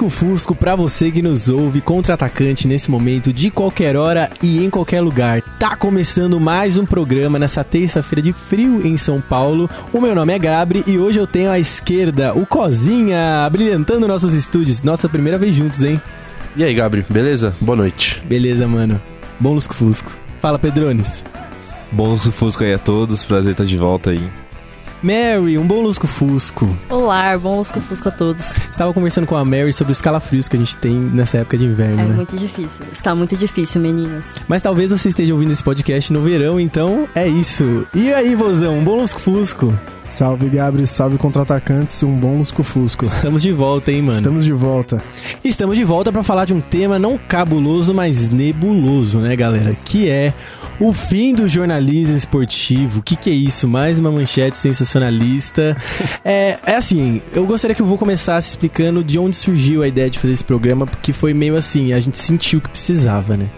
Lusco-fusco pra você que nos ouve contra-atacante nesse momento, de qualquer hora e em qualquer lugar. Tá começando mais um programa nessa terça-feira de frio em São Paulo. O meu nome é Gabri e hoje eu tenho à esquerda o Cozinha, brilhantando nossos estúdios. Nossa primeira vez juntos, hein? E aí, Gabri, beleza? Boa noite. Beleza, mano. Bom lusco-fusco. Fala, Pedrones. Bom Fusco aí a todos, prazer estar de volta aí. Mary, um bom lusco-fusco. Olá, bom lusco-fusco a todos. Estava conversando com a Mary sobre os calafrios que a gente tem nessa época de inverno, É né? muito difícil. Está muito difícil, meninas. Mas talvez você esteja ouvindo esse podcast no verão, então é isso. E aí, vozão, um bom lusco-fusco. Salve Gabri, salve contra-atacantes, um bom lusco-fusco. Estamos de volta, hein, mano? Estamos de volta. Estamos de volta para falar de um tema não cabuloso, mas nebuloso, né, galera? Que é o fim do jornalismo esportivo. O que, que é isso? Mais uma manchete sensacionalista. é, é assim, eu gostaria que eu vou começar explicando de onde surgiu a ideia de fazer esse programa, porque foi meio assim, a gente sentiu que precisava, né?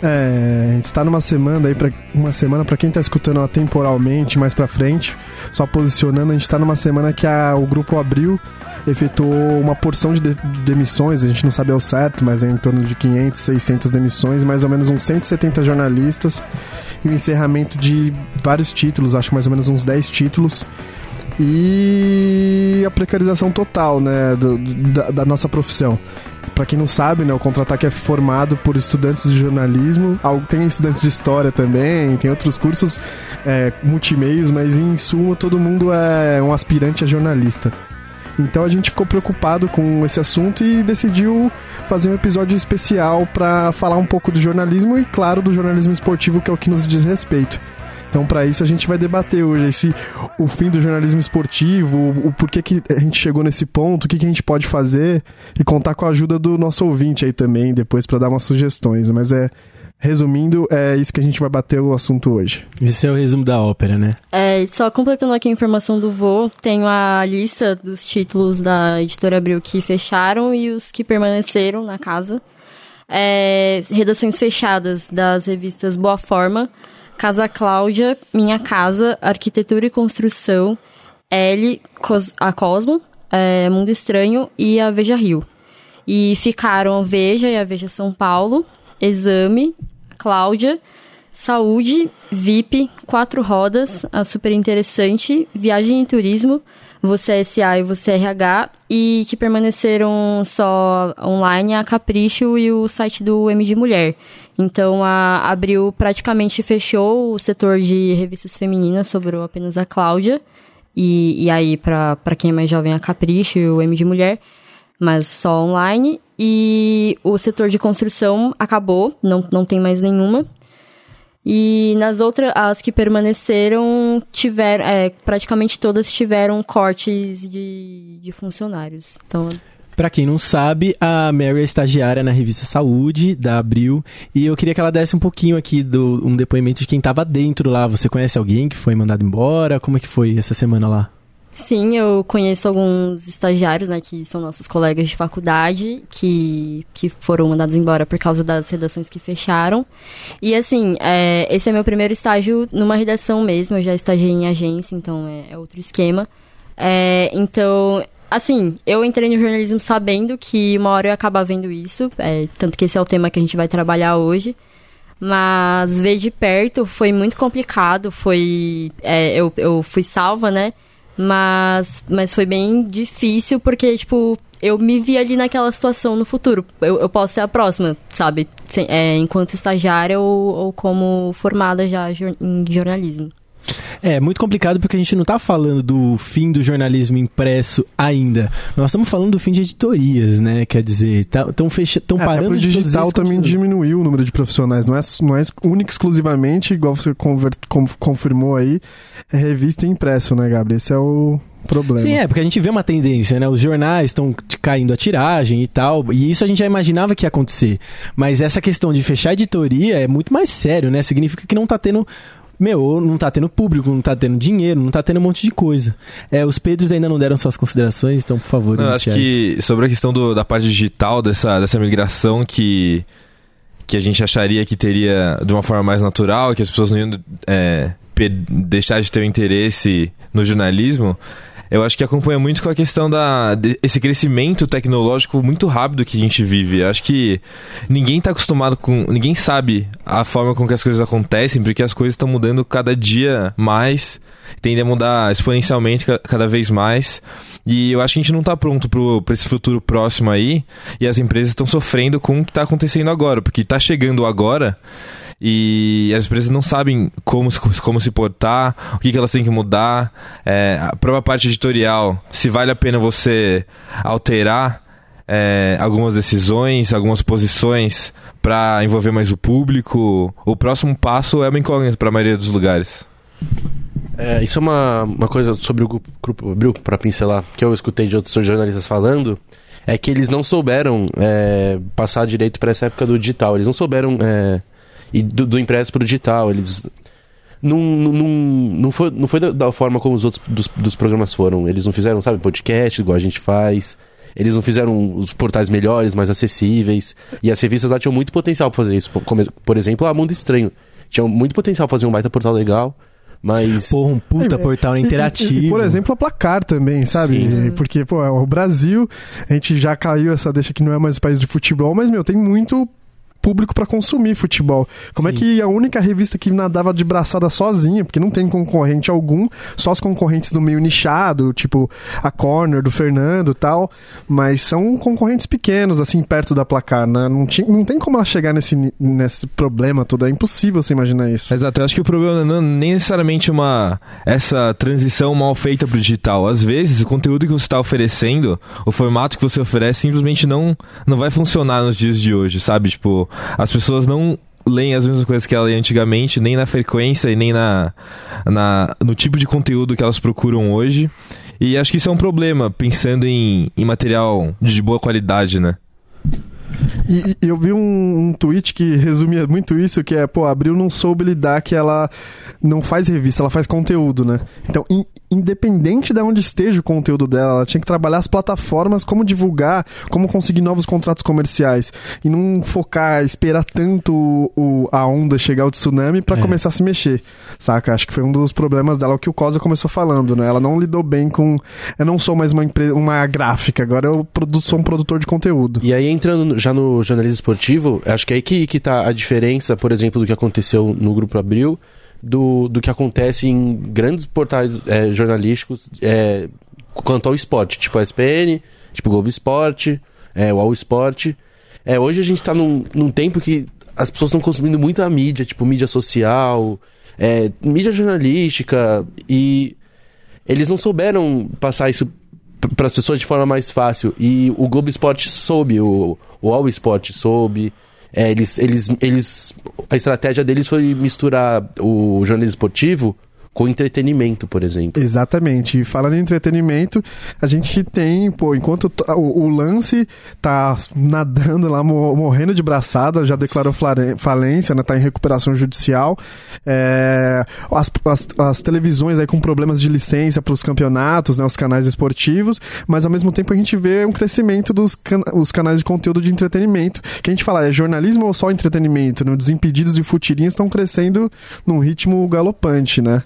É, a gente tá numa semana aí para uma semana para quem tá escutando ó, temporalmente, mais pra frente, só posicionando, a gente tá numa semana que a, o grupo Abril efetuou uma porção de, de demissões, a gente não sabe ao certo, mas é em torno de 500, 600 demissões, mais ou menos uns 170 jornalistas e o encerramento de vários títulos, acho mais ou menos uns 10 títulos. E a precarização total, né, do- da, da nossa profissão. Pra quem não sabe, né, o Contra-Ataque é formado por estudantes de jornalismo, al- tem estudantes de história também, tem outros cursos é, multimeios, mas em suma todo mundo é um aspirante a jornalista. Então a gente ficou preocupado com esse assunto e decidiu fazer um episódio especial pra falar um pouco do jornalismo e, claro, do jornalismo esportivo, que é o que nos diz respeito. Então, para isso, a gente vai debater hoje esse, o fim do jornalismo esportivo, o, o porquê que a gente chegou nesse ponto, o que, que a gente pode fazer e contar com a ajuda do nosso ouvinte aí também, depois para dar umas sugestões. Mas é, resumindo, é isso que a gente vai bater o assunto hoje. Esse é o resumo da ópera, né? É, só completando aqui a informação do voo, tenho a lista dos títulos da editora Abril que fecharam e os que permaneceram na casa. É, redações fechadas das revistas Boa Forma, Casa Cláudia, Minha Casa, Arquitetura e Construção, L, Cos- a Cosmo, é, Mundo Estranho e a Veja Rio. E ficaram a Veja e a Veja São Paulo, Exame, Cláudia, Saúde, VIP, Quatro Rodas, a Super Interessante, Viagem e Turismo, Você é SA e Você é RH, e que permaneceram só online a Capricho e o site do M de Mulher. Então, a Abril praticamente fechou o setor de revistas femininas, sobrou apenas a Cláudia, e, e aí, pra quem é mais jovem, a Capricho e o M de Mulher, mas só online. E o setor de construção acabou, não, não tem mais nenhuma. E nas outras, as que permaneceram, tiveram, é, praticamente todas tiveram cortes de, de funcionários. Então, Pra quem não sabe, a Mary é estagiária na revista Saúde, da Abril, e eu queria que ela desse um pouquinho aqui do um depoimento de quem tava dentro lá. Você conhece alguém que foi mandado embora? Como é que foi essa semana lá? Sim, eu conheço alguns estagiários, né, que são nossos colegas de faculdade, que, que foram mandados embora por causa das redações que fecharam. E assim, é, esse é meu primeiro estágio numa redação mesmo, eu já estagiei em agência, então é, é outro esquema. É, então, assim, eu entrei no jornalismo sabendo que uma hora eu ia acabar vendo isso, é, tanto que esse é o tema que a gente vai trabalhar hoje. Mas ver de perto foi muito complicado, foi... é, eu, eu fui salva, né? Mas, mas foi bem difícil porque, tipo, eu me vi ali naquela situação no futuro. Eu, eu posso ser a próxima, sabe? Sem- é, enquanto estagiária ou, ou como formada já em jornalismo. É muito complicado porque a gente não está falando do fim do jornalismo impresso ainda. Nós estamos falando do fim de editorias, né? Quer dizer, estão tá, fecha, tão é, parando o digital também diminuiu o número de profissionais. Não é, não é único exclusivamente, igual você convert, com, confirmou aí, é revista e impresso, né, Gabriel? Esse é o problema. Sim, é, porque a gente vê uma tendência, né? Os jornais estão caindo a tiragem e tal, e isso a gente já imaginava que ia acontecer. Mas essa questão de fechar a editoria é muito mais sério, né? Significa que não está tendo meu, não tá tendo público, não tá tendo dinheiro, não tá tendo um monte de coisa. É, os Pedros ainda não deram suas considerações, então, por favor, não, Acho que sobre a questão do, da parte digital, dessa, dessa migração que, que a gente acharia que teria de uma forma mais natural, que as pessoas não iam é, deixar de ter o interesse no jornalismo, eu acho que acompanha muito com a questão da esse crescimento tecnológico muito rápido que a gente vive. Eu acho que ninguém está acostumado com, ninguém sabe a forma com que as coisas acontecem, porque as coisas estão mudando cada dia mais, tende a mudar exponencialmente cada vez mais. E eu acho que a gente não está pronto para esse futuro próximo aí, e as empresas estão sofrendo com o que está acontecendo agora, porque está chegando agora e as empresas não sabem como, como se portar, o que, que elas têm que mudar. É, a própria parte editorial, se vale a pena você alterar é, algumas decisões, algumas posições para envolver mais o público. O próximo passo é uma incógnita para a maioria dos lugares. É, isso é uma, uma coisa sobre o grupo, Abril, para pincelar, que eu escutei de outros jornalistas falando, é que eles não souberam é, passar direito para essa época do digital. Eles não souberam é, e do, do impresso para o digital. Eles não, não, não foi, não foi da, da forma como os outros dos, dos, programas foram. Eles não fizeram, sabe, podcast igual a gente faz. Eles não fizeram os portais melhores, mais acessíveis. E as revistas lá tinham muito potencial para fazer isso. Como, por exemplo, a Mundo Estranho. Tinha muito potencial para fazer um baita portal legal. Mas. Porra, um puta é, portal interativo. E, e, por exemplo, a placar também, sabe? Sim. Porque, pô, o Brasil, a gente já caiu essa deixa que não é mais o país de futebol, mas, meu, tem muito público para consumir futebol. Como é Sim. é que a única revista que nadava de braçada sozinha, porque não tem concorrente algum, só os concorrentes do meio nichado, tipo a Corner do Fernando e tal, mas são concorrentes pequenos, assim, perto da placar, né? Não, tinha, não tem como ela chegar nesse, nesse problema todo, é impossível você imaginar isso. Exato, eu acho que o problema não é nem necessariamente uma essa transição mal feita pro digital. Às vezes, o conteúdo que você está oferecendo, o formato que você oferece, simplesmente não, não vai funcionar nos dias de hoje, sabe? Tipo, as pessoas não leem as mesmas coisas que ela lia antigamente, nem na frequência e nem na, na, no tipo de conteúdo que elas procuram hoje. E acho que isso é um problema, pensando em, em material de boa qualidade, né? E, eu vi um, um, tweet que resumia muito isso, que é, pô, a Abril não soube lidar que ela não faz revista, ela faz conteúdo, né? Então, in, independente de onde esteja o conteúdo dela, ela tinha que trabalhar as plataformas, como divulgar, como conseguir novos contratos comerciais. E não focar, esperar tanto o, a onda chegar o tsunami para é. começar a se mexer, saca? Acho que foi um dos problemas dela, o que o Cosa começou falando, né? Ela não lidou bem com... Eu não sou mais uma, empresa, uma gráfica, agora eu produ, sou um produtor de conteúdo. E aí, entrando já no jornalismo esportivo, acho que é aí que, que tá a diferença, por exemplo, do que aconteceu no Grupo Abril, do, do que acontece em grandes portais é, jornalísticos é, quanto ao esporte, tipo a SPN, tipo Globo Esporte, é, o All Esporte. É, hoje a gente está num, num tempo que as pessoas estão consumindo muita mídia, tipo mídia social, é, mídia jornalística, e eles não souberam passar isso para as pessoas de forma mais fácil. E o Globo Esporte soube, o, o All Esporte soube. É, eles, eles, eles, a estratégia deles foi misturar o jornalismo esportivo com entretenimento, por exemplo. Exatamente. E falando em entretenimento, a gente tem, pô, enquanto o, o lance tá nadando lá, morrendo de braçada, já declarou falência, né? Tá em recuperação judicial. É, as, as, as, televisões aí com problemas de licença para os campeonatos, né? Os canais esportivos, mas ao mesmo tempo a gente vê um crescimento dos can os canais de conteúdo de entretenimento. Que a gente fala, é jornalismo ou só entretenimento? Né? Desimpedidos e futirinhas estão crescendo num ritmo galopante, né?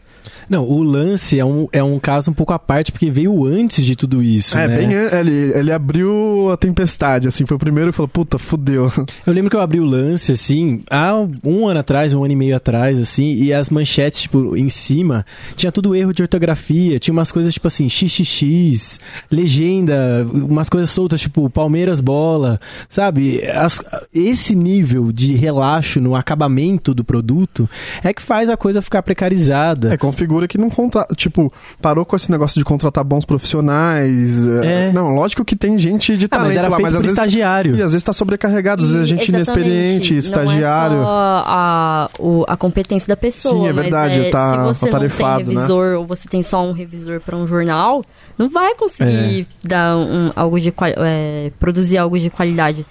Não, o lance é um, é um caso um pouco à parte, porque veio antes de tudo isso. É, né? bem. Ele, ele abriu a tempestade, assim, foi o primeiro e falou, puta, fudeu. Eu lembro que eu abri o lance, assim, há um ano atrás, um ano e meio atrás, assim, e as manchetes, tipo, em cima, tinha tudo erro de ortografia, tinha umas coisas, tipo assim, xxx, legenda, umas coisas soltas, tipo, Palmeiras bola, sabe? As, esse nível de relaxo no acabamento do produto é que faz a coisa ficar precarizada. É, figura que não contrata, tipo, parou com esse negócio de contratar bons profissionais. É. Não, lógico que tem gente de Ah, talento mas era lá, feito mas às vezes estagiário. e às vezes tá sobrecarregado, às vezes a gente Exatamente. inexperiente, estagiário. Não é só a, o- a competência da pessoa. Sim, é mas verdade, é, tá se você não tem né? revisor ou você tem só um revisor para um jornal, não vai conseguir É. dar um, algo de é, produzir algo de qualidade.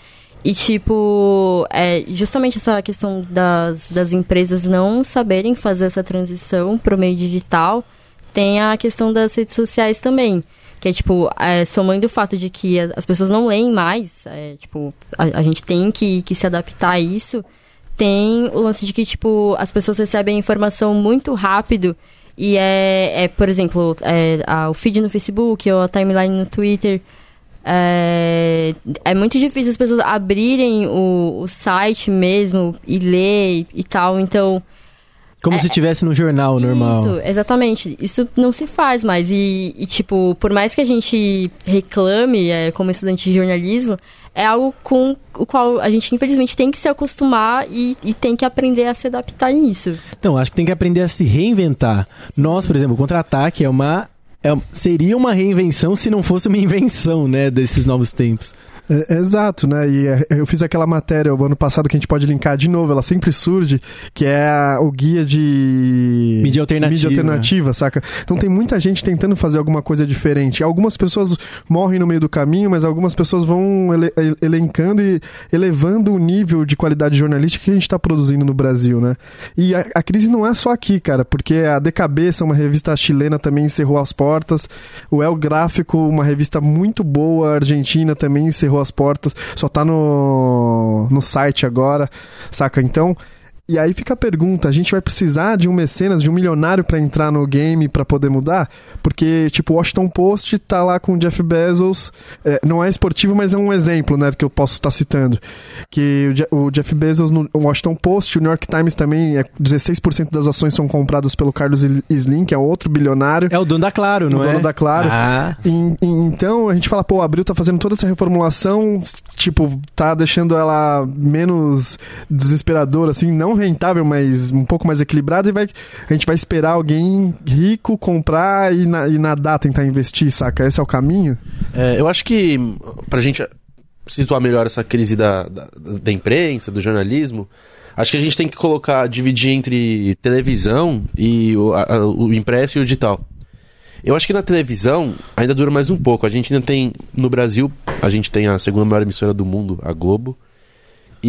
E, tipo, é, justamente essa questão das, das empresas não saberem fazer essa transição pro meio digital, tem a questão das redes sociais também. Que é, tipo, é, somando o fato de que as pessoas não leem mais, é, tipo, a, a gente tem que, que se adaptar a isso, tem o lance de que, tipo, as pessoas recebem informação muito rápido e é, é por exemplo, é, a- o feed no Facebook ou a timeline no Twitter. É, é muito difícil as pessoas abrirem o, o site mesmo e ler e, e tal, então... Como se tivesse no jornal normal. Isso, exatamente. Isso não se faz mais. E, e, tipo, por mais que a gente reclame é, como estudante de jornalismo, é algo com o qual a gente, infelizmente, tem que se acostumar e, e tem que aprender a se adaptar nisso. Então, acho que tem que aprender a se reinventar. Nós, por exemplo, o Contra-Ataque é uma... é- seria uma reinvenção se não fosse uma invenção, né, desses novos tempos. É, é exato, né? E é, eu fiz aquela matéria o ano passado que a gente pode linkar de novo, ela sempre surge, que é a- o guia de Mídia alternativa. mídia alternativa, saca? Então tem muita gente tentando fazer alguma coisa diferente. Algumas pessoas morrem no meio do caminho, mas algumas pessoas vão ele- ele- elencando e elevando o nível de qualidade jornalística que a gente está produzindo no Brasil, né? E a, a crise não é só aqui, cara, porque a De Cabeça, uma revista chilena, também encerrou as portas. O El Gráfico, uma revista muito boa, argentina, também encerrou as portas. Só tá no, no site agora, saca? Então. E aí fica a pergunta, a gente vai precisar de um mecenas, de um milionário pra entrar no game pra poder mudar? Porque, tipo, o Washington Post tá lá com o Jeff Bezos, é, não é esportivo, mas é um exemplo, né, que eu posso estar citando. Que o, Je- o Jeff Bezos no Washington Post, o New York Times também, é 16% das ações são compradas pelo Carlos Slim, que é outro bilionário. É o dono da Claro, não O é? dono da Claro. Ah, Em- em- então a gente fala, pô, a Abril tá fazendo toda essa reformulação, tipo, tá deixando ela menos desesperadora, assim, não rentável, mas um pouco mais equilibrada, e vai, a gente vai esperar alguém rico comprar e, na, e nadar, tentar investir, saca? Esse é o caminho? É, eu acho que pra gente situar melhor essa crise da, da, da imprensa, do jornalismo, acho que a gente tem que colocar, dividir entre televisão e o, a- o impresso e o digital. Eu acho que na televisão ainda dura mais um pouco. A gente ainda tem, no Brasil, a gente tem a segunda maior emissora do mundo, a Globo.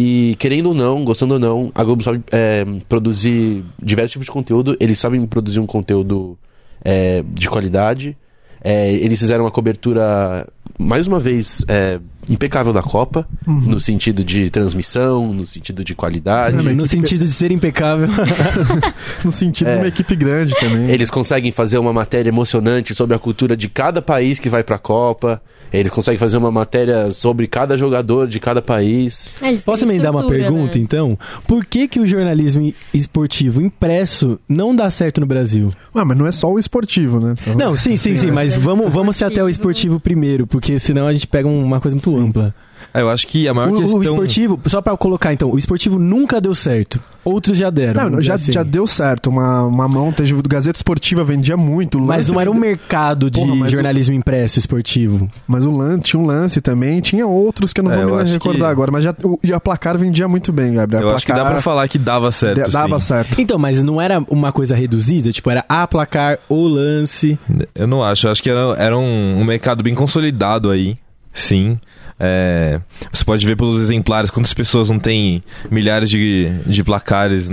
E querendo ou não, gostando ou não, a Globo sabe é, produzir diversos tipos de conteúdo. Eles sabem produzir um conteúdo é, de qualidade. É, eles fizeram uma cobertura, mais uma vez, é, impecável da Copa, no sentido de transmissão, no sentido de qualidade. É, mas no sentido de ser impecável. No sentido É. de uma equipe grande também. Eles conseguem fazer uma matéria emocionante sobre a cultura de cada país que vai pra Copa. Eles conseguem fazer uma matéria sobre cada jogador de cada país. É, Posso me dar uma pergunta, né? então? Por que que o jornalismo esportivo impresso não dá certo no Brasil? Ah, mas não é só o esportivo, né? Não, sim, sim, sim, mas vamos, vamos ser até o esportivo primeiro, porque senão a gente pega uma coisa muito ampla. Ah, eu acho que a maior O, questão... o esportivo, só pra colocar então, o esportivo nunca deu certo. Outros já deram. Não, já, dizer já assim. deu certo. Uma, uma mão, teve Gazeta Esportiva vendia muito. o Mas não era um mercado de Porra, mas o- jornalismo impresso esportivo. Mas o lance, tinha um lance também, tinha outros que eu não É, vou eu me recordar que- agora, mas já, o, e a placar vendia muito bem, Gabriel. Eu A acho que dá Placar pra falar que dava certo, de- dava sim. certo. Então, mas não era uma coisa reduzida? Tipo, era a placar, o lance. Eu não acho. Eu acho que era, era um, um mercado bem consolidado aí. Sim. É, você pode ver pelos exemplares quantas pessoas não têm milhares de, de placares,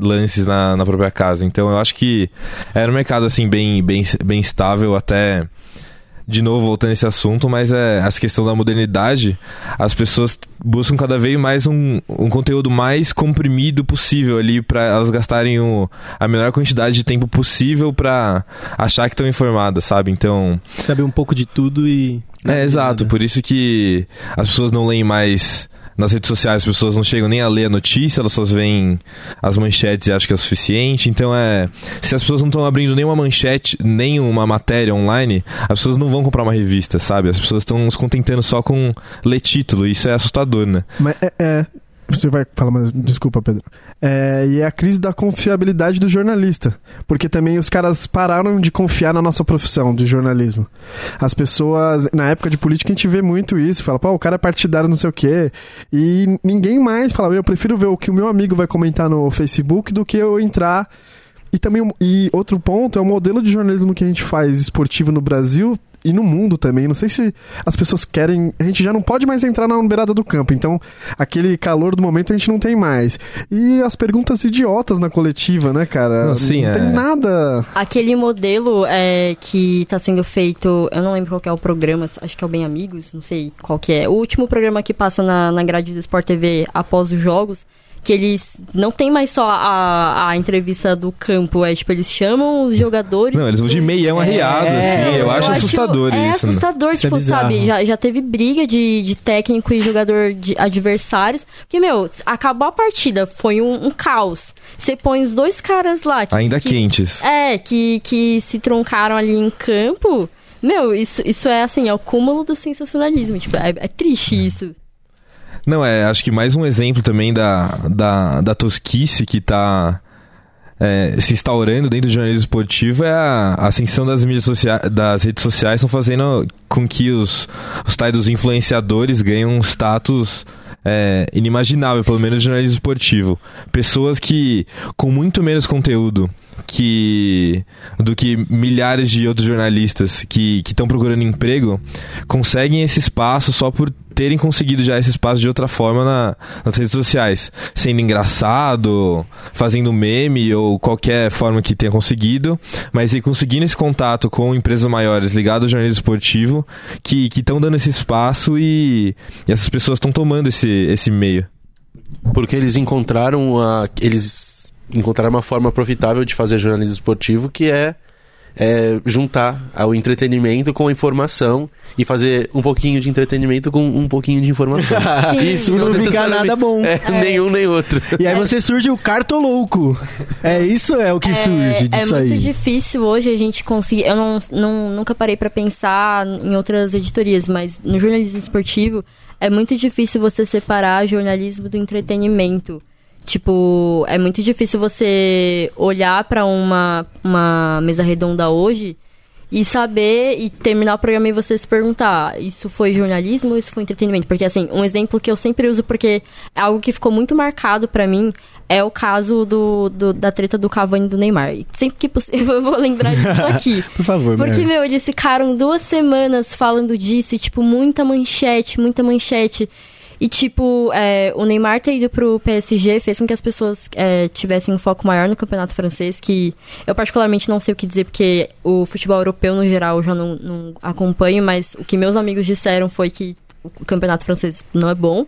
lances na, na própria casa. Então eu acho que era um mercado assim bem, bem, bem estável até. De novo, voltando a esse assunto, mas é essa questão da modernidade, as pessoas buscam cada vez mais um, um conteúdo mais comprimido possível ali para elas gastarem o, a menor quantidade de tempo possível para achar que estão informadas, sabe? Então, Saber um pouco de tudo e. é, exato. Por isso que as pessoas não leem mais nas redes sociais, as pessoas não chegam nem a ler a notícia, elas só veem as manchetes e acham que é o suficiente. Então é. Se as pessoas não estão abrindo nenhuma manchete, nem uma matéria online, as pessoas não vão comprar uma revista, sabe? As pessoas estão se contentando só com ler título. Isso é assustador, né? Mas é, é, Você vai falar, mas desculpa, Pedro. É, e é a crise da confiabilidade do jornalista. Porque também os caras pararam de confiar na nossa profissão de jornalismo. As pessoas, na época de política, a gente vê muito isso. Fala, pô, o cara é partidário, não sei o quê. E ninguém mais fala, eu prefiro ver o que o meu amigo vai comentar no Facebook do que eu entrar. E também, e outro ponto é o modelo de jornalismo que a gente faz esportivo no Brasil e no mundo também. Não sei se as pessoas querem. A gente já não pode mais entrar na beirada do campo, então aquele calor do momento a gente não tem mais. E as perguntas idiotas na coletiva, né, cara? Não, sim, não é. tem nada. Aquele modelo é, que tá sendo feito, eu não lembro qual que é o programa, acho que é o Bem Amigos, não sei qual que é. O último programa que passa na, na grade do Sport TV após os jogos, que eles não tem mais só a, a entrevista do campo, é tipo, eles chamam os jogadores. Não, eles vão de meião arriado, assim. Eu, acho assustador é isso. né? assustador, Isso é tipo, bizarro. sabe? Já, já teve briga de, de técnico e jogador de adversários. Porque, meu, acabou a partida, foi um, um caos. Você põe os dois caras lá. que- Ainda que, quentes. É, que, que se troncaram ali em campo. Meu, isso, isso é assim, é o cúmulo do sensacionalismo. Tipo, é, é triste isso. Não, é, acho que mais um exemplo também da, da, da tosquice que tá é, se instaurando dentro do jornalismo esportivo é a, a ascensão das mídias sociais, das redes sociais estão fazendo com que os, os tais dos influenciadores ganhem um status é, inimaginável, pelo menos no jornalismo esportivo. Pessoas que, com muito menos conteúdo que do que milhares de outros jornalistas que estão procurando emprego conseguem esse espaço só por terem conseguido já esse espaço de outra forma na- nas redes sociais, sendo engraçado, fazendo meme ou qualquer forma que tenha conseguido, mas e conseguindo esse contato com empresas maiores ligadas ao jornalismo esportivo que estão dando esse espaço e, e essas pessoas estão tomando esse, esse meio. Porque eles encontraram a, eles encontraram uma forma profitável de fazer jornalismo esportivo que é, é juntar o entretenimento com a informação e fazer um pouquinho de entretenimento com um pouquinho de informação. Sim. Isso E não fica nada bom. É, Nenhum nem outro. E aí você surge o cartolouco. É isso é o que surge é disso muito aí. difícil hoje a gente conseguir. Eu não, não, nunca parei pra pensar em outras editorias, mas no jornalismo esportivo é muito difícil você separar jornalismo do entretenimento. Tipo, é muito difícil você olhar pra uma, uma mesa redonda hoje e saber e terminar o programa e você se perguntar, isso foi jornalismo ou isso foi entretenimento? Porque assim, um exemplo que eu sempre uso porque é algo que ficou muito marcado pra mim é o caso do, do- da treta do Cavani e do Neymar. E sempre que possível eu vou lembrar disso aqui. Por favor, Porque, meu, eles ficaram duas semanas falando disso e, tipo, muita manchete, muita manchete. E, tipo, é, o Neymar ter ido pro PSG fez com que as pessoas é, tivessem um foco maior no campeonato francês, que eu particularmente não sei o que dizer, porque o futebol europeu, no geral, eu já não, não acompanho, mas o que meus amigos disseram foi que o campeonato francês não é bom.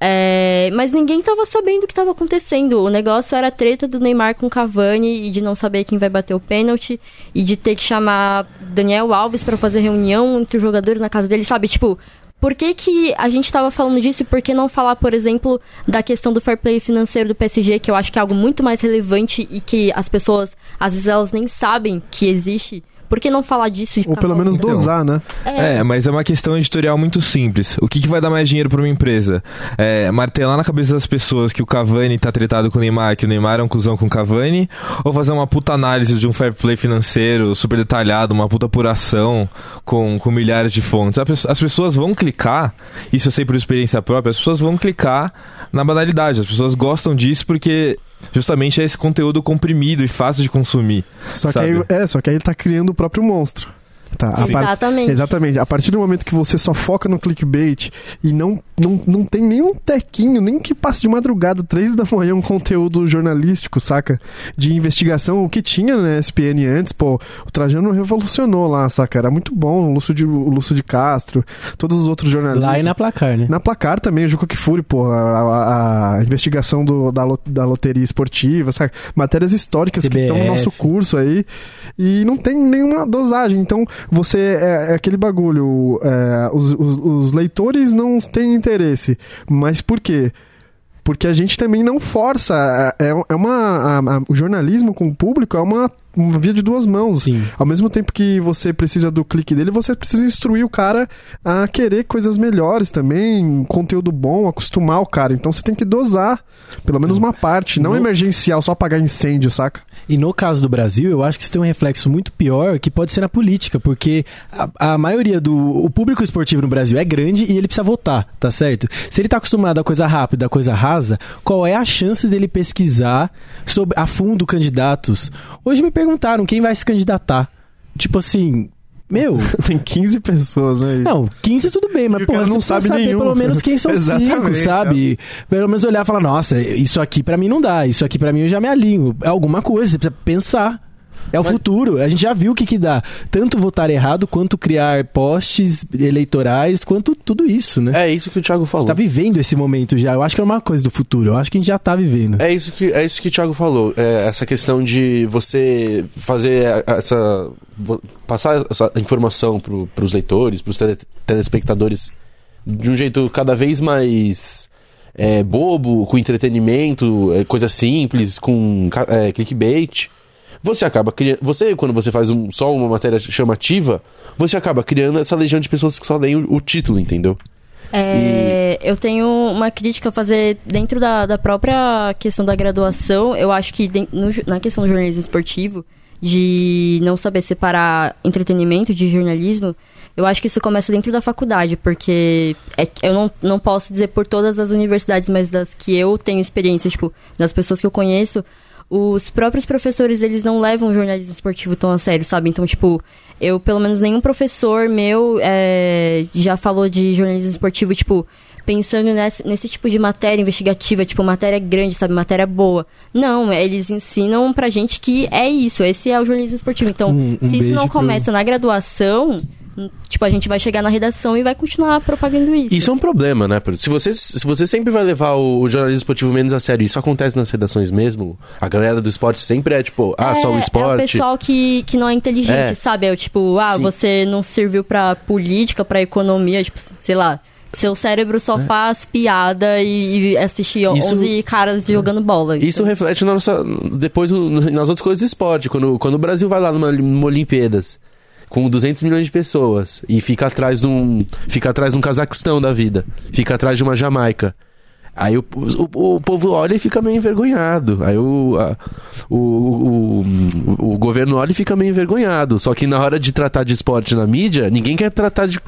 É, mas ninguém tava sabendo o que tava acontecendo. O negócio era a treta do Neymar com Cavani e de não saber quem vai bater o pênalti e de ter que chamar Daniel Alves pra fazer reunião entre os jogadores na casa dele, sabe? Tipo, por que, que a gente tava falando disso e por que não falar, por exemplo, da questão do fair play financeiro do PSG, que eu acho que é algo muito mais relevante e que as pessoas, às vezes, elas nem sabem que existe. Por que não falar disso e Ou pelo menos falando? dosar, né? É, mas é uma questão editorial muito simples. O que, que vai dar mais dinheiro para uma empresa? É, martelar na cabeça das pessoas que o Cavani tá tretado com o Neymar, que o Neymar é um cuzão com o Cavani, ou fazer uma puta análise de um fair play financeiro super detalhado, uma puta apuração com, com milhares de fontes? As pessoas vão clicar, isso eu sei por experiência própria, as pessoas vão clicar na banalidade. As pessoas gostam disso porque justamente é esse conteúdo comprimido e fácil de consumir. Só que, sabe? aí, é, só que aí ele tá criando o próprio monstro. Tá, a par- Exatamente. Exatamente. A partir do momento que você só foca no clickbait e não, não, não tem nenhum tequinho, nem que passe de madrugada, três da manhã, um conteúdo jornalístico, saca? De investigação, o que tinha na SPN antes, pô, o Trajano revolucionou lá, saca? Era muito bom, o Lúcio de, o Lúcio de Castro, todos os outros jornalistas. Lá e na placar, né? Na placar também, o Juca Kifuri, pô, a, a- a investigação do- da, da loteria esportiva, sabe? Matérias históricas que estão no CBF. nosso curso aí e não tem nenhuma dosagem. Então, você é, é aquele bagulho, é, os, os- os leitores não têm interesse, mas por quê? Porque a gente também não força. É, é uma. a- a- o jornalismo com o público é uma, uma via de duas mãos. Sim. Ao mesmo tempo que você precisa do clique dele, você precisa instruir o cara a querer coisas melhores também, conteúdo bom, acostumar o cara. Então você tem que dosar, pelo menos uma parte, não No- emergencial, só apagar incêndio, saca? E no caso do Brasil, eu acho que isso tem um reflexo muito pior que pode ser na política, porque a, a maioria do. O público esportivo no Brasil é grande e ele precisa votar, tá certo? Se ele tá acostumado a coisa rápida, a coisa rasa, qual é a chance dele pesquisar sobre, a fundo candidatos? Hoje me perguntaram quem vai se candidatar. Tipo assim. Meu, Tem 15 pessoas, né? não, 15 tudo bem, mas pô, você não precisa sabe saber nenhum. pelo menos quem são cinco, sabe? Pelo menos olhar e falar, nossa, isso aqui pra mim não dá, isso aqui pra mim eu já me alinho. É alguma coisa, você precisa pensar. É o futuro, a gente já viu o que que dá. Tanto votar errado, quanto criar postes eleitorais, quanto tudo isso, né? É isso que o Thiago falou. Você tá vivendo esse momento já. Eu acho que é uma coisa do futuro. Eu acho que a gente já tá vivendo. É isso que, é isso que o Thiago falou. É essa questão de você fazer essa. passar essa informação para os leitores, para os telespectadores, de um jeito cada vez mais é, bobo, com entretenimento, é, coisa simples, com é, clickbait. Você acaba criando. Você, quando você faz um- só uma matéria chamativa, você acaba criando essa legião de pessoas que só leem o, o título, entendeu? É, Eu tenho uma crítica a fazer dentro da, da própria questão da graduação. Eu acho que den- no na questão do jornalismo esportivo, de não saber separar entretenimento de jornalismo, eu acho que isso começa dentro da faculdade, porque é eu não, não posso dizer por todas as universidades, mas das que eu tenho experiência, tipo, das pessoas que eu conheço, os próprios professores, eles não levam o jornalismo esportivo tão a sério, sabe? Então, tipo, eu, pelo menos nenhum professor meu é, já falou de jornalismo esportivo, tipo, pensando nesse, nesse tipo de matéria investigativa, tipo, matéria grande, sabe? Matéria boa. Não, eles ensinam pra gente que é isso, esse é o jornalismo esportivo. Então, Um- um se isso não começa na graduação, tipo, a gente vai chegar na redação e vai continuar propagando isso. Isso é um problema, né? Se você, se você sempre vai levar o, o jornalismo esportivo menos a sério, isso acontece nas redações mesmo, a galera do esporte sempre é tipo, ah, só o É o esporte. pessoal que, que não é inteligente, É. sabe? É o tipo, ah, Sim. você não serviu pra política, pra economia, tipo, sei lá. Seu cérebro só faz piada e, e assiste É. Isso- 11 caras jogando bola. Isso reflete na nossa, depois nas outras coisas do esporte. Quando, quando o Brasil vai lá numa, numa Olimpíadas com 200 milhões de pessoas e fica atrás de um, fica atrás de um Cazaquistão da vida, fica atrás de uma Jamaica. Aí o, o, o povo olha e fica meio envergonhado. Aí o, a- o, o, o, o governo olha e fica meio envergonhado. Só que na hora de tratar de esporte na mídia, ninguém quer tratar de,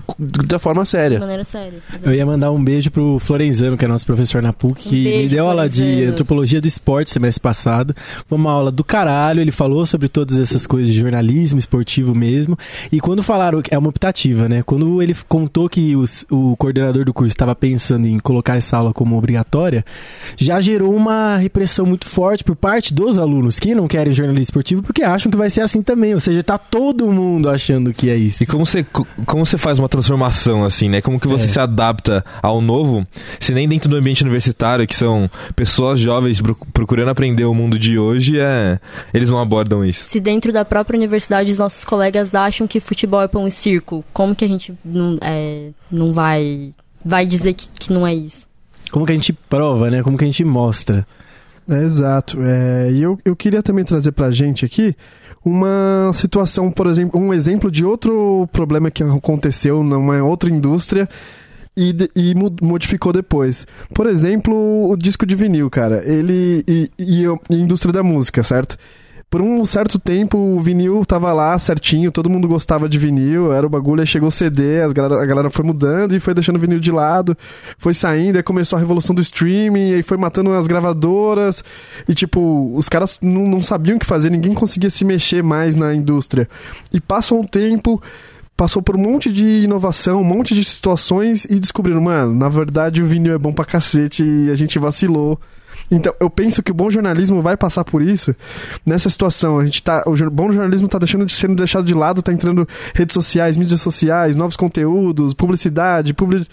da forma De séria. maneira séria. Eu ia mandar um beijo pro Florenzano, que é nosso professor na PUC, que beijo, me deu aula de antropologia do esporte semestre passado. Foi uma aula do caralho, ele falou sobre todas essas coisas de jornalismo esportivo mesmo. E quando falaram, é uma optativa, né? Quando ele contou que os- o coordenador do curso estava pensando em colocar essa aula como obrigatória, já gerou uma repressão muito forte por parte dos alunos que não querem jornalismo esportivo porque acham que vai ser assim também. Ou seja, tá todo mundo achando que é isso. E como você, co- como você faz uma transformação assim, né? Como que você É. se adapta ao novo, se nem dentro do ambiente universitário, que são pessoas jovens pro- procurando aprender o mundo de hoje, é, eles não abordam isso. Se dentro da própria universidade os nossos colegas acham que futebol é pão e circo, como que a gente não, é, não vai, vai dizer que, que não é isso? Como que a gente prova, né? Como que a gente mostra. É, exato. É, e eu, eu queria também trazer pra gente aqui uma situação, por exemplo, um exemplo de outro problema que aconteceu numa outra indústria e, e modificou depois. Por exemplo, o disco de vinil, cara. Ele. E, e, e a indústria da música, certo? Por um certo tempo, o vinil tava lá certinho, todo mundo gostava de vinil, era o bagulho, aí chegou o CD, as galera, a galera foi mudando e foi deixando o vinil de lado, foi saindo, aí começou a revolução do streaming, aí foi matando as gravadoras, e tipo, os caras não, não sabiam o que fazer, ninguém conseguia se mexer mais na indústria. E passou um tempo, passou por um monte de inovação, um monte de situações e descobriram, mano, na verdade o vinil é bom pra cacete e a gente vacilou. Então, eu penso que o bom jornalismo vai passar por isso nessa situação. A gente tá, o bom jornalismo tá deixando de sendo deixado de lado, tá entrando redes sociais, mídias sociais, novos conteúdos, publicidade, publi...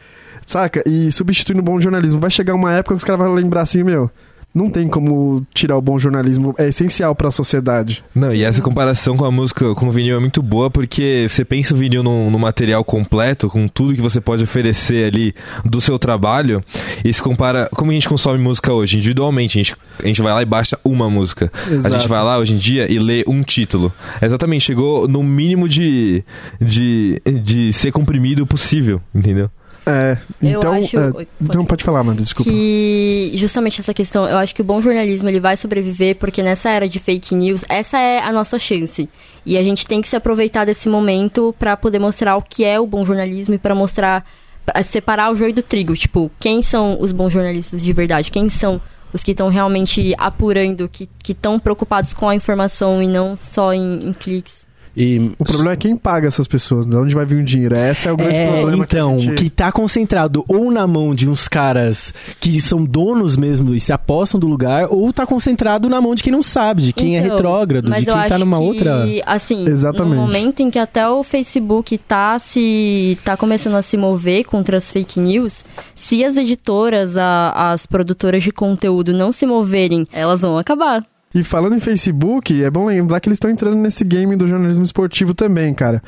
saca? E substituindo o bom jornalismo. Vai chegar uma época que os caras vão lembrar assim, meu, Não tem como tirar o bom jornalismo, é essencial pra sociedade. Não, e essa comparação com a música, com o vinil é muito boa, porque você pensa o vinil num, num material completo, com tudo que você pode oferecer ali do seu trabalho, e se compara como a gente consome música hoje, individualmente. A gente, a gente vai lá e baixa uma música. A Exato. gente vai lá hoje em dia e lê um título. Exatamente, chegou no mínimo de, de, de ser comprimido possível, entendeu? É, então. acho- é, pode então falar. pode falar, mano, desculpa. que justamente essa questão, eu acho que o bom jornalismo ele vai sobreviver porque nessa era de fake news, essa é a nossa chance. E a gente tem que se aproveitar desse momento pra poder mostrar o que é o bom jornalismo e pra mostrar pra separar o joio do trigo, tipo, quem são os bons jornalistas de verdade? Quem são os que estão realmente apurando, que estão preocupados com a informação e não só em, em cliques? E O problema é quem paga essas pessoas, de onde vai vir o dinheiro. Esse é o grande É, problema. então, que, a gente... que tá concentrado ou na mão de uns caras que são donos mesmo e se apostam do lugar, ou tá concentrado na mão de quem não sabe, de quem é Então, retrógrado, mas de quem tá numa que, outra. Assim, Exatamente. no momento em que até o Facebook tá se tá começando a se mover contra as fake news, se as editoras, a- as produtoras de conteúdo não se moverem, elas vão acabar. E falando em Facebook, é bom lembrar que eles estão entrando nesse game do jornalismo esportivo também, cara.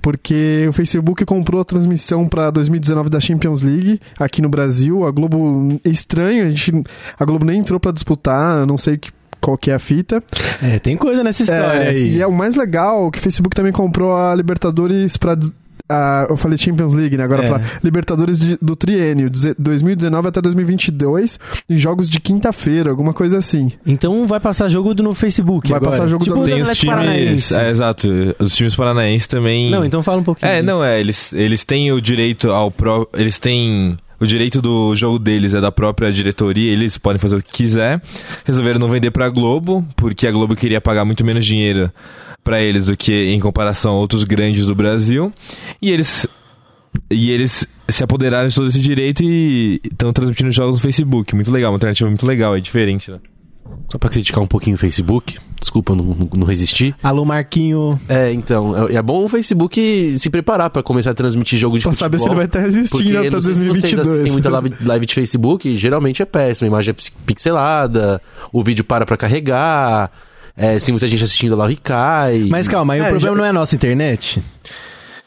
Porque o Facebook comprou a transmissão para 2019 da Champions League aqui no Brasil. A Globo é estranho, a, gente, a Globo nem entrou para disputar, não sei que- qual que é a fita. É, tem coisa nessa história É, aí. E é o mais legal que o Facebook também comprou a Libertadores para eu falei Champions League, né? Agora É. pra Libertadores de- do triênio, deze- 2019 até 2022, em jogos de quinta-feira, alguma coisa assim. Então vai passar jogo do- no Facebook Vai agora. passar jogo tipo do- Tem os times. É, exato. Os times paranaenses também. Não, então fala um pouquinho. É, disso. não, é. Eles, eles têm o direito ao pró. Eles têm. O direito do jogo deles é da própria diretoria, eles podem fazer o que quiser. Resolveram não vender pra Globo, porque a Globo queria pagar muito menos dinheiro pra eles do que em comparação a outros grandes do Brasil. E eles. E eles se apoderaram de todo esse direito e estão transmitindo jogos no Facebook. Muito legal, uma alternativa muito legal, é diferente, né? só pra criticar um pouquinho o Facebook, desculpa não, não, resistir. Alô, Marquinho. É, então, é, é bom o Facebook se preparar pra começar a transmitir jogo de Pra futebol. saber se ele vai estar Porque resistindo até não sei se vocês 2022. assistem muita live, live de Facebook, geralmente é péssimo, a imagem é pix- pixelada, o vídeo para pra carregar, é, se muita gente assistindo, a live cai. Mas calma, aí É, o problema já- não é a nossa internet?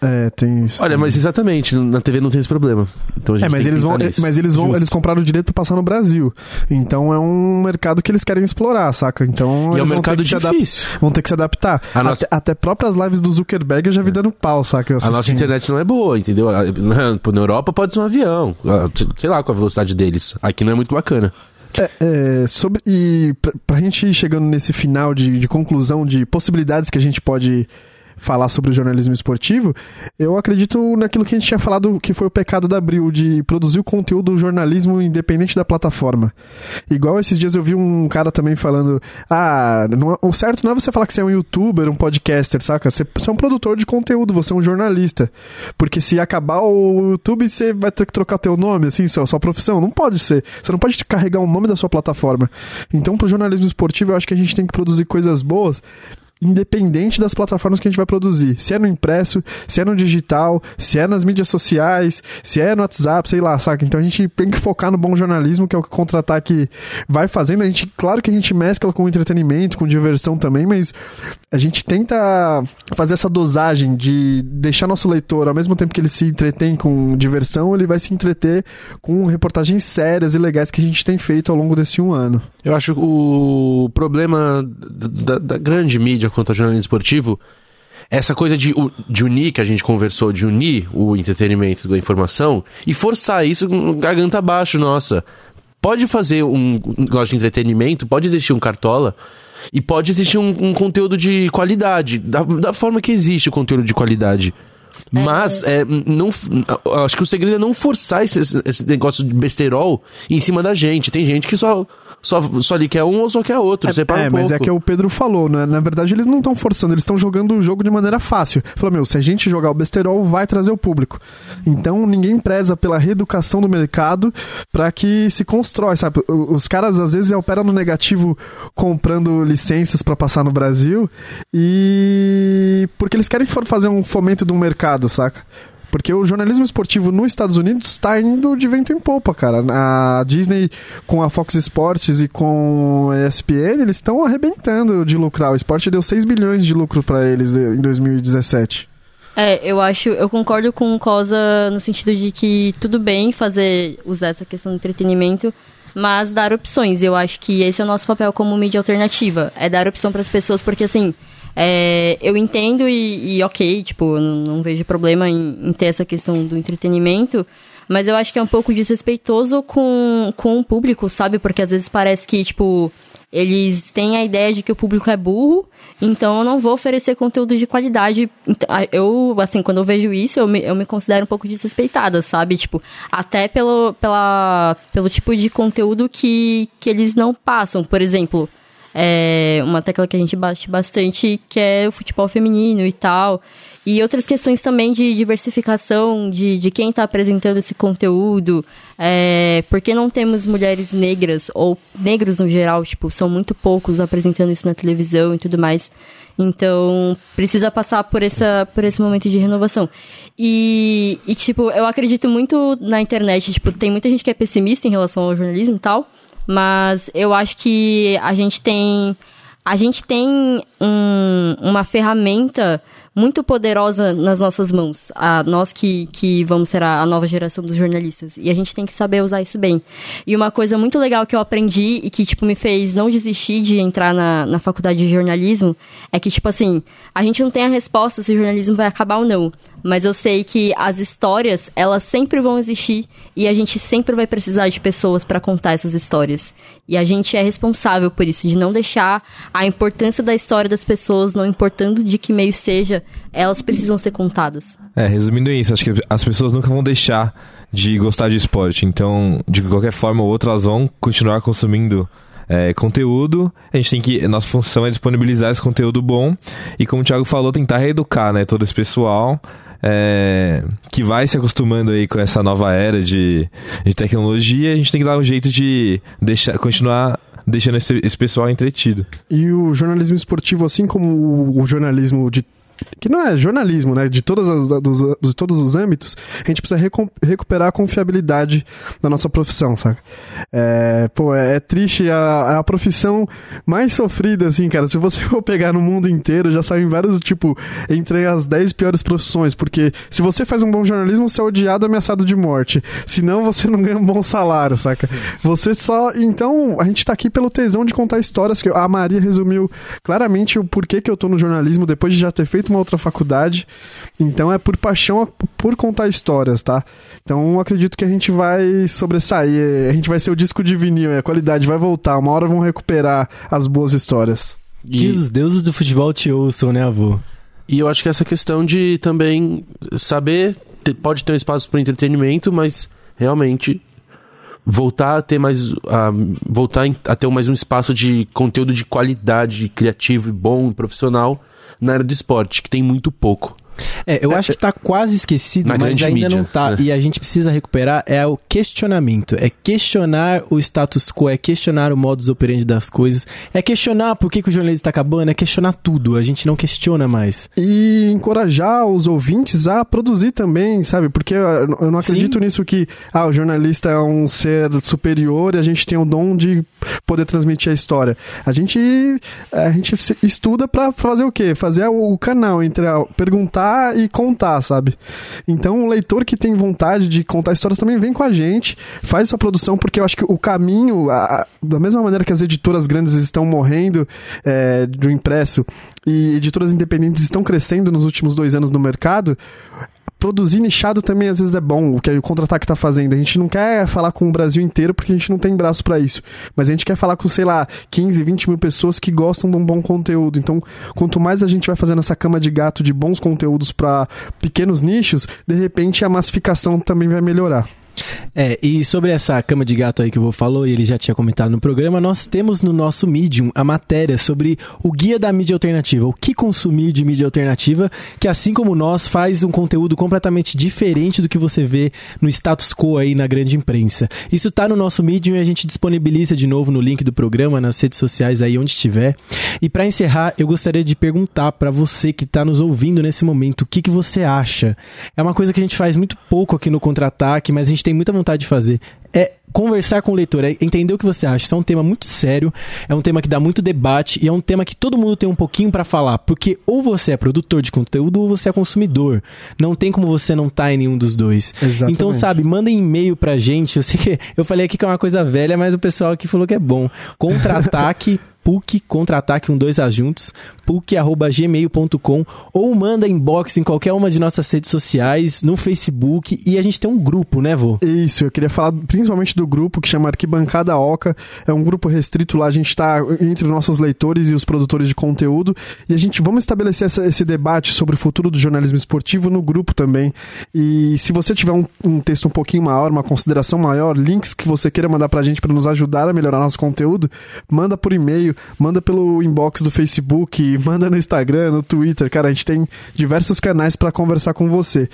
É, tem isso. Olha, mas exatamente, na TV não tem esse problema. Então a gente É, mas tem que eles vão, nisso. mas eles vão, Justo. eles compraram o direito pra passar no Brasil. Então é um mercado que eles querem explorar, saca? Então E é um eles vão ter, mercado que se adap- difícil. vão ter que se adaptar. A até, nossa- até próprias lives do Zuckerberg eu já vi dando pau, saca? A nossa internet não é boa, entendeu? Na na Europa pode ser um avião, sei lá qual a velocidade deles. Aqui não é muito bacana. É, é, sobre, e pra, pra gente ir chegando nesse final de, de conclusão de possibilidades que a gente pode falar sobre o jornalismo esportivo, eu acredito naquilo que a gente tinha falado que foi o pecado da Abril, de produzir o conteúdo jornalismo independente da plataforma. Igual esses dias eu vi um cara também falando, ah, não é- o certo não é você falar que você é um youtuber, um podcaster, saca? Você, você é um produtor de conteúdo, você é um jornalista. Porque se acabar o YouTube, você vai ter que trocar teu nome, assim, sua, sua profissão. Não pode ser. Você não pode carregar o nome da sua plataforma. Então, pro jornalismo esportivo, eu acho que a gente tem que produzir coisas boas independente das plataformas que a gente vai produzir. Se é no impresso, se é no digital, se é nas mídias sociais, se é no WhatsApp, sei lá, saca? Então a gente tem que focar no bom jornalismo, que é o que o contra-ataque vai fazendo. A gente, claro que a gente mescla com entretenimento, com diversão também, mas a gente tenta fazer essa dosagem de deixar nosso leitor, ao mesmo tempo que ele se entretém com diversão, ele vai se entreter com reportagens sérias e legais que a gente tem feito ao longo desse um ano. Eu acho o problema da, da grande mídia quanto ao jornalismo esportivo essa coisa de, de unir, que a gente conversou, de unir o entretenimento da informação e forçar isso garganta abaixo, nossa. Pode fazer um negócio de entretenimento, pode existir um cartola e pode existir um, um conteúdo de qualidade, da, da forma que existe o conteúdo de qualidade. Mas é, não, acho que o segredo é não forçar esse, esse negócio de besterol em cima da gente. Tem gente que só, só, só lhe quer um ou só quer outro. Separa é, um mas é que o Pedro falou, né? Na verdade, eles não estão forçando, eles estão jogando o jogo de maneira fácil. Falou, meu, se a gente jogar o besterol, vai trazer o público. Então, ninguém preza pela reeducação do mercado para que se constrói, sabe? Os caras, às vezes, operam no negativo comprando licenças para passar no Brasil e... porque eles querem fazer um fomento um mercado, saca? Porque o jornalismo esportivo nos Estados Unidos está indo de vento em popa, cara. A Disney com a Fox Sports e com a ESPN, eles estão arrebentando de lucrar. O esporte deu 6 bilhões de lucro para eles em 2017. É, eu acho, eu concordo com o Cosa no sentido de que tudo bem fazer, usar essa questão do entretenimento, mas dar opções. Eu acho que esse é o nosso papel como mídia alternativa, é dar opção para as pessoas, porque assim, é, eu entendo e, e, ok, tipo, não, não vejo problema em, em, ter essa questão do entretenimento, mas eu acho que é um pouco desrespeitoso com, com o público, sabe? Porque às vezes parece que, tipo, eles têm a ideia de que o público é burro, então eu não vou oferecer conteúdo de qualidade. Eu, assim, quando eu vejo isso, eu me, eu me considero um pouco desrespeitada, sabe? Tipo, até pelo, pela, pelo tipo de conteúdo que, que eles não passam. Por exemplo, é uma tecla que a gente bate bastante, que é o futebol feminino e tal. E outras questões também de diversificação de, de quem está apresentando esse conteúdo. É, por que não temos mulheres negras, ou negros no geral, tipo, são muito poucos apresentando isso na televisão e tudo mais. Então, precisa passar por, essa, por esse momento de renovação. E, e, tipo, eu acredito muito na internet. Tipo, tem muita gente que é pessimista em relação ao jornalismo e tal. Mas eu acho que a gente tem. A gente tem um, uma ferramenta muito poderosa nas nossas mãos. A, nós que, que vamos ser a, a, nova geração dos jornalistas. E a gente tem que saber usar isso bem. E uma coisa muito legal que eu aprendi e que, tipo, me fez não desistir de entrar na, na faculdade de jornalismo é que, tipo assim, a gente não tem a resposta se o jornalismo vai acabar ou não. Mas eu sei que as histórias, elas sempre vão existir e a gente sempre vai precisar de pessoas para contar essas histórias. E a gente é responsável por isso, de não deixar a importância da história das pessoas, não importando de que meio seja, elas precisam ser contadas. É, resumindo isso, acho que as pessoas nunca vão deixar de gostar de esporte. Então, de qualquer forma ou outra, elas vão continuar consumindo é, conteúdo. A gente tem que. Nossa função é disponibilizar esse conteúdo bom. E como o Thiago falou, tentar reeducar né, todo esse pessoal é, que vai se acostumando aí com essa nova era de, de tecnologia, a gente tem que dar um jeito de deixar, continuar deixando esse, esse pessoal entretido. E o jornalismo esportivo, assim como o, o jornalismo de que não é jornalismo, né? De, todas as, dos, de todos os âmbitos, a gente precisa recuperar a confiabilidade da nossa profissão, sabe? É, pô, é, é triste a, a profissão mais sofrida, assim, cara. Se você for pegar no mundo inteiro, já saem vários, tipo, entre as 10 piores profissões, porque se você faz um bom jornalismo, você é odiado, ameaçado de morte. Senão, você não ganha um bom salário, saca? Você só... Então, a gente tá aqui pelo tesão de contar histórias, que a Maria resumiu claramente o porquê que eu tô no jornalismo, depois de já ter feito uma outra faculdade. Então é por paixão por contar histórias, tá? Então acredito que a gente vai sobressair, a gente vai ser o disco de vinil, a qualidade vai voltar, uma hora vão recuperar as boas histórias. E... Que os deuses do futebol te ouçam, né, avô? E eu acho que essa questão de também saber, pode ter um espaço para entretenimento, mas realmente voltar a ter mais a, voltar a ter mais um espaço de conteúdo de qualidade criativo e bom profissional na área do esporte, que tem muito pouco. É, eu é, acho que tá quase esquecido, mas ainda mídia, não tá. Né? E a gente precisa recuperar é o questionamento. É questionar o status quo, é questionar o modus operandi das coisas, é questionar por que, que o jornalismo está acabando, é questionar tudo. A gente não questiona mais. E encorajar os ouvintes a produzir também, sabe? Porque eu não acredito Sim. nisso que ah, o jornalista é um ser superior e a gente tem o dom de poder transmitir a história. A gente, a gente estuda para fazer o quê? Fazer o canal entre a, perguntar e contar, sabe? Então, o leitor que tem vontade de contar histórias também vem com a gente, faz sua produção, porque eu acho que o caminho, a, da mesma maneira que as editoras grandes estão morrendo é, do impresso e editoras independentes estão crescendo nos últimos dois anos no mercado, produzir nichado também às vezes é bom, o que o Contra-Ataque tá fazendo. A gente não quer falar com o Brasil inteiro porque a gente não tem braço para isso. Mas a gente quer falar com, sei lá, 15, 20 mil pessoas que gostam de um bom conteúdo. Então, quanto mais a gente vai fazendo essa cama de gato de bons conteúdos para pequenos nichos, de repente a massificação também vai melhorar. É, e sobre essa cama de gato aí que o vô falou, e ele já tinha comentado no programa, nós temos no nosso Medium a matéria sobre o guia da mídia alternativa, o que consumir de mídia alternativa, que assim como nós faz um conteúdo completamente diferente do que você vê no status quo aí na grande imprensa. Isso tá no nosso Medium e a gente disponibiliza de novo no link do programa, nas redes sociais aí onde estiver. E para encerrar, eu gostaria de perguntar para você que tá nos ouvindo nesse momento, o que, que você acha? É uma coisa que a gente faz muito pouco aqui no Contra-Ataque, mas a gente tem muita vontade de fazer. É conversar com o leitor, é entender o que você acha. Isso é um tema muito sério, é um tema que dá muito debate e é um tema que todo mundo tem um pouquinho para falar, porque ou você é produtor de conteúdo ou você é consumidor. Não tem como você não estar tá em nenhum dos dois. Exatamente. Então, sabe, manda e-mail pra gente. Eu sei que eu falei aqui que é uma coisa velha, mas o pessoal aqui falou que é bom. Contra-ataque PUC, contra-ataque, um dois ajuntos, puc.gmail.com ou manda inbox em qualquer uma de nossas redes sociais, no Facebook e a gente tem um grupo, né, vô? Isso, eu queria falar principalmente do grupo que chama Arquibancada Oca. É um grupo restrito lá, a gente está entre os nossos leitores e os produtores de conteúdo e a gente vamos estabelecer essa, esse debate sobre o futuro do jornalismo esportivo no grupo também. E se você tiver um, um texto um pouquinho maior, uma consideração maior, links que você queira mandar pra gente para nos ajudar a melhorar nosso conteúdo, manda por e-mail, manda pelo inbox do Facebook, manda no Instagram, no Twitter. Cara, a gente tem diversos canais para conversar com você.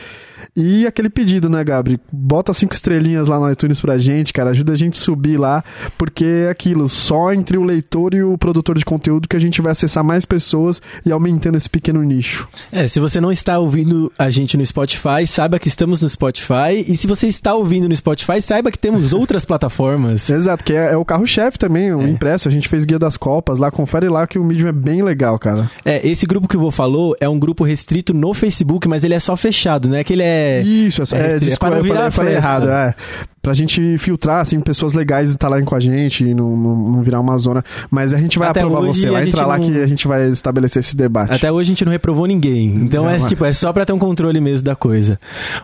E aquele pedido, né, Gabri? Bota cinco estrelinhas lá no iTunes pra gente, cara. Ajuda a gente a subir lá, porque é aquilo, só entre o leitor e o produtor de conteúdo que a gente vai acessar mais pessoas e aumentando esse pequeno nicho. É, se você não está ouvindo a gente no Spotify, saiba que estamos no Spotify. E se você está ouvindo no Spotify, saiba que temos outras plataformas. Exato, que é, é o carro-chefe também, o É. impresso. A gente fez guia das Copas lá, confere lá que o Medium é bem legal, cara. É, esse grupo que o vô falou é um grupo restrito no Facebook, mas ele é só fechado, né? Que ele é. Isso, é, é é, é desculpa, eu falei, virar eu falei festa. errado, é. Pra gente filtrar, assim, pessoas legais instalarem com a gente e não, não, não virar uma zona. Mas a gente vai Até aprovar hoje você lá, entra lá não- que a gente vai estabelecer esse debate. Até hoje a gente não reprovou ninguém. Então é, tipo, é só pra ter um controle mesmo da coisa.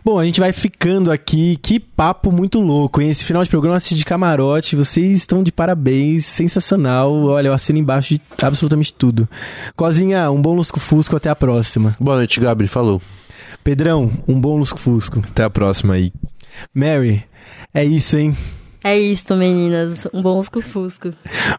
Bom, a gente vai ficando aqui. Que papo muito louco, hein? Esse final de programa assim, de camarote. Vocês estão de parabéns. Sensacional. Olha, eu assino embaixo de absolutamente tudo. Cozinha, um bom lusco-fusco. Até a próxima. Boa noite, Gabri. Falou. Pedrão, um bom lusco-fusco. Até a próxima aí. Mary, é isso, hein? É isso, meninas. Um bom lusco-fusco.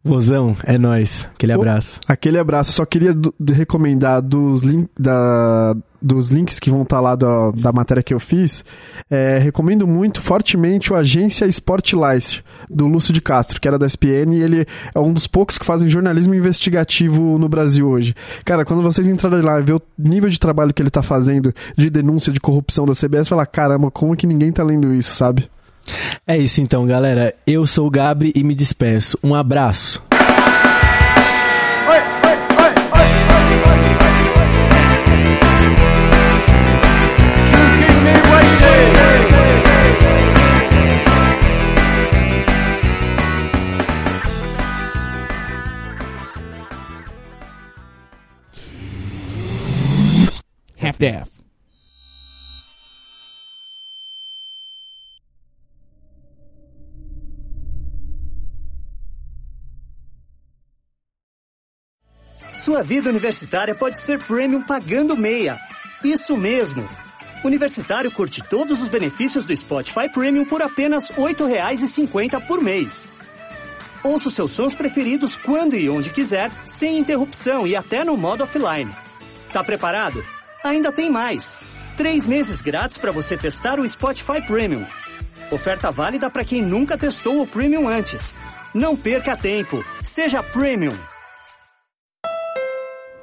Vozão, é nóis. Aquele abraço. Aquele abraço. Só queria do- recomendar dos, lin da, dos links que vão estar lá da, da matéria que eu fiz. É, recomendo muito, fortemente, o Agência Sportlight, do Lúcio de Castro, que era da SPN, e ele é um dos poucos que fazem jornalismo investigativo no Brasil hoje. Cara, quando vocês entrarem lá e ver o nível de trabalho que ele tá fazendo de denúncia de corrupção da CBS, fala, caramba, como que ninguém tá lendo isso, sabe? É isso então, galera. Eu sou o Gabri e me despeço. Um abraço. Half-daff. Sua vida universitária pode ser premium pagando meia. Isso mesmo. Universitário curte todos os benefícios do Spotify Premium por apenas R$ 8,50 por mês. Ouça os seus sons preferidos quando e onde quiser, sem interrupção e até no modo offline. Tá preparado? Ainda tem mais. Três meses grátis para você testar o Spotify Premium. Oferta válida para quem nunca testou o Premium antes. Não perca tempo. Seja Premium.